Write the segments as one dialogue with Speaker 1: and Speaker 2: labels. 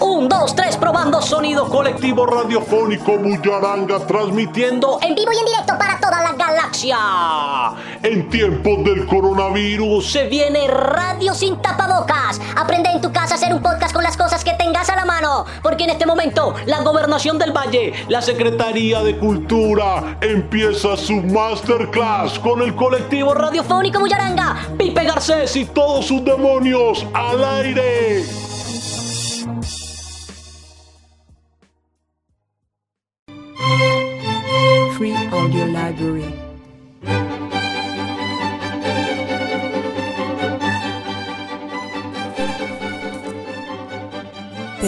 Speaker 1: Un, dos, tres, probando sonido
Speaker 2: colectivo radiofónico Muyaranga transmitiendo
Speaker 1: en vivo y en directo para toda la galaxia.
Speaker 2: En tiempos del coronavirus
Speaker 1: se viene radio sin tapabocas. Aprende en tu casa a hacer un podcast con las cosas que porque en este momento la gobernación del Valle,
Speaker 2: la Secretaría de Cultura empieza su masterclass con el colectivo
Speaker 1: radiofónico Muyaranga, Pipe Garcés
Speaker 2: y todos sus demonios al aire.
Speaker 3: Audio Library.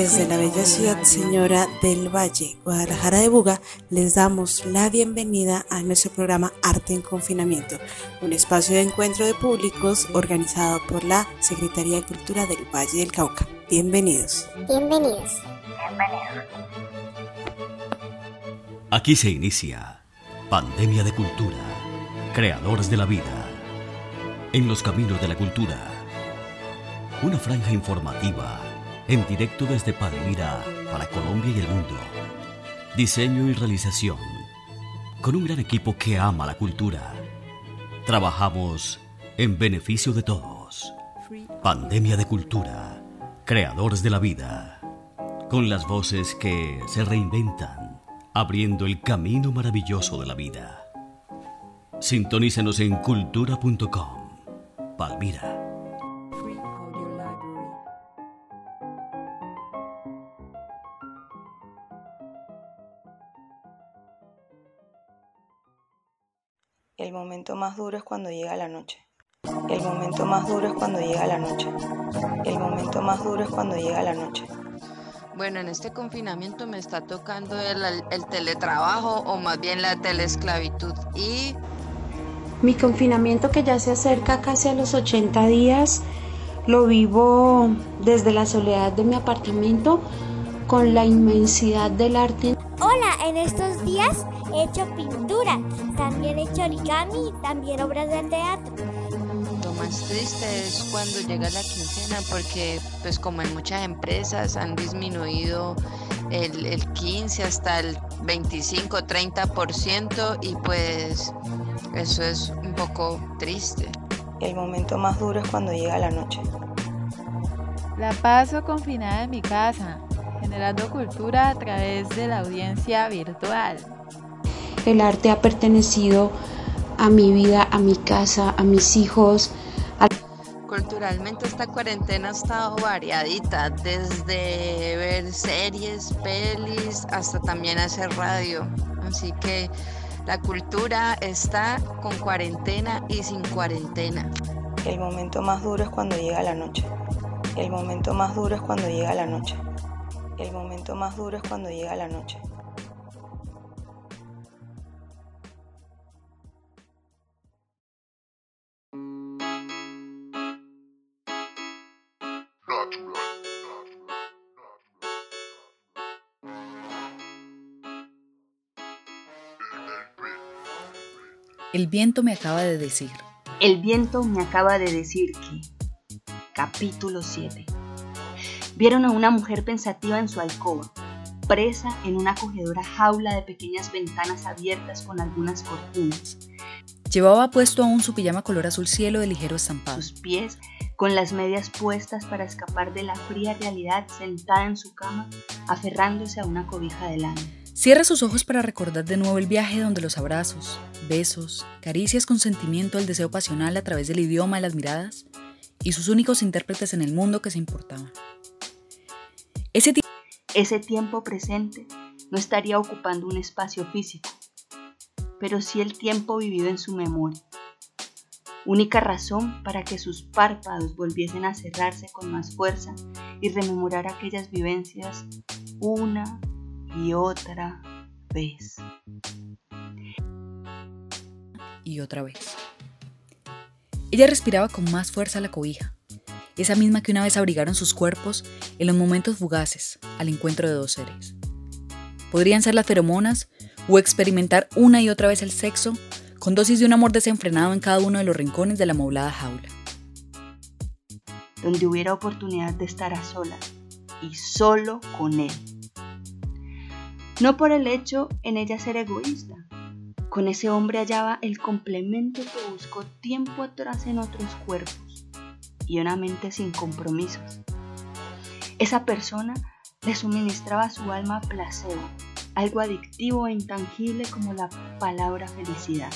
Speaker 3: Desde la bella ciudad señora del Valle, Guadalajara de Buga, les damos la bienvenida a nuestro programa Arte en Confinamiento, un espacio de encuentro de públicos organizado por la Secretaría de Cultura del Valle del Cauca. Bienvenidos.
Speaker 4: Bienvenidos.
Speaker 5: Bienvenidos. Aquí se inicia Pandemia de Cultura, creadores de la vida. En los caminos de la cultura. Una franja informativa en directo desde Palmira para Colombia y el mundo. Diseño y realización. Con un gran equipo que ama la cultura. Trabajamos en beneficio de todos. Pandemia de Cultura, creadores de la vida. Con las voces que se reinventan abriendo el camino maravilloso de la vida. Sintonícenos en cultura.com. Palmira.
Speaker 6: El momento más duro es cuando llega la noche. El momento más duro es cuando llega la noche. El momento más duro es cuando llega la noche.
Speaker 7: Bueno, en este confinamiento me está tocando el, teletrabajo o más bien la teleesclavitud y...
Speaker 8: Mi confinamiento que ya se acerca casi a los 80 días, lo vivo desde la soledad de mi apartamento con la inmensidad del arte.
Speaker 4: Hola, en estos días he hecho pintura, también he hecho origami y también obras de teatro
Speaker 7: más triste es cuando llega la quincena porque pues como en muchas empresas han disminuido el, el 15 hasta el 25, 30% y pues eso es un poco triste.
Speaker 6: El momento más duro es cuando llega la noche.
Speaker 9: La paso confinada en mi casa, generando cultura a través de la audiencia virtual.
Speaker 8: El arte ha pertenecido a mi vida, a mi casa, a mis hijos,
Speaker 7: Culturalmente esta cuarentena ha estado variadita, desde ver series, pelis, hasta también hacer radio. Así que la cultura está con cuarentena y sin cuarentena.
Speaker 6: El momento más duro es cuando llega la noche. El momento más duro es cuando llega la noche. El momento más duro es cuando llega la noche.
Speaker 3: El viento me acaba de decir.
Speaker 10: El viento me acaba de decir que... Capítulo 7. Vieron a una mujer pensativa en su alcoba, presa en una acogedora jaula de pequeñas ventanas abiertas con algunas cortinas.
Speaker 3: Llevaba puesto aún su pijama color azul cielo de ligero estampado.
Speaker 10: Sus pies con las medias puestas para escapar de la fría realidad sentada en su cama, aferrándose a una cobija de lana.
Speaker 3: Cierra sus ojos para recordar de nuevo el viaje donde los abrazos, besos, caricias con sentimiento el deseo pasional a través del idioma de las miradas y sus únicos intérpretes en el mundo que se importaban.
Speaker 10: Ese, Ese tiempo presente no estaría ocupando un espacio físico, pero sí el tiempo vivido en su memoria. Única razón para que sus párpados volviesen a cerrarse con más fuerza y rememorar aquellas vivencias una y otra vez.
Speaker 3: Y otra vez. Ella respiraba con más fuerza la cobija, esa misma que una vez abrigaron sus cuerpos en los momentos fugaces al encuentro de dos seres. Podrían ser las feromonas o experimentar una y otra vez el sexo con dosis de un amor desenfrenado en cada uno de los rincones de la moblada jaula.
Speaker 10: donde hubiera oportunidad de estar a solas y solo con él. No por el hecho en ella ser egoísta. Con ese hombre hallaba el complemento que buscó tiempo atrás en otros cuerpos y una mente sin compromisos. Esa persona le suministraba a su alma placebo, algo adictivo e intangible como la palabra felicidad.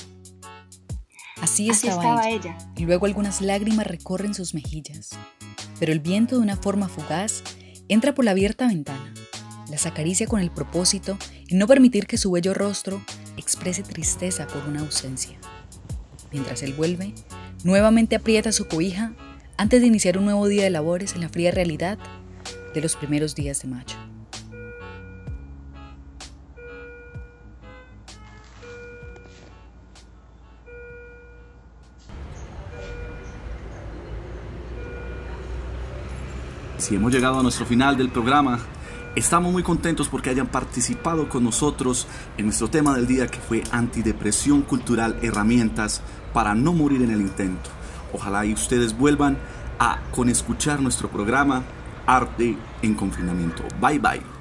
Speaker 3: Así estaba, ella, y luego algunas lágrimas recorren sus mejillas. Pero el viento de una forma fugaz entra por la abierta ventana, las acaricia con el propósito de no permitir que su bello rostro exprese tristeza por una ausencia. Mientras él vuelve, nuevamente aprieta su cobija antes de iniciar un nuevo día de labores en la fría realidad de los primeros días de mayo.
Speaker 11: Si hemos llegado a nuestro final del programa, estamos muy contentos porque hayan participado con nosotros en nuestro tema del día que fue antidepresión cultural, herramientas para no morir en el intento. Ojalá y ustedes vuelvan a con escuchar nuestro programa Arte en Confinamiento. Bye bye.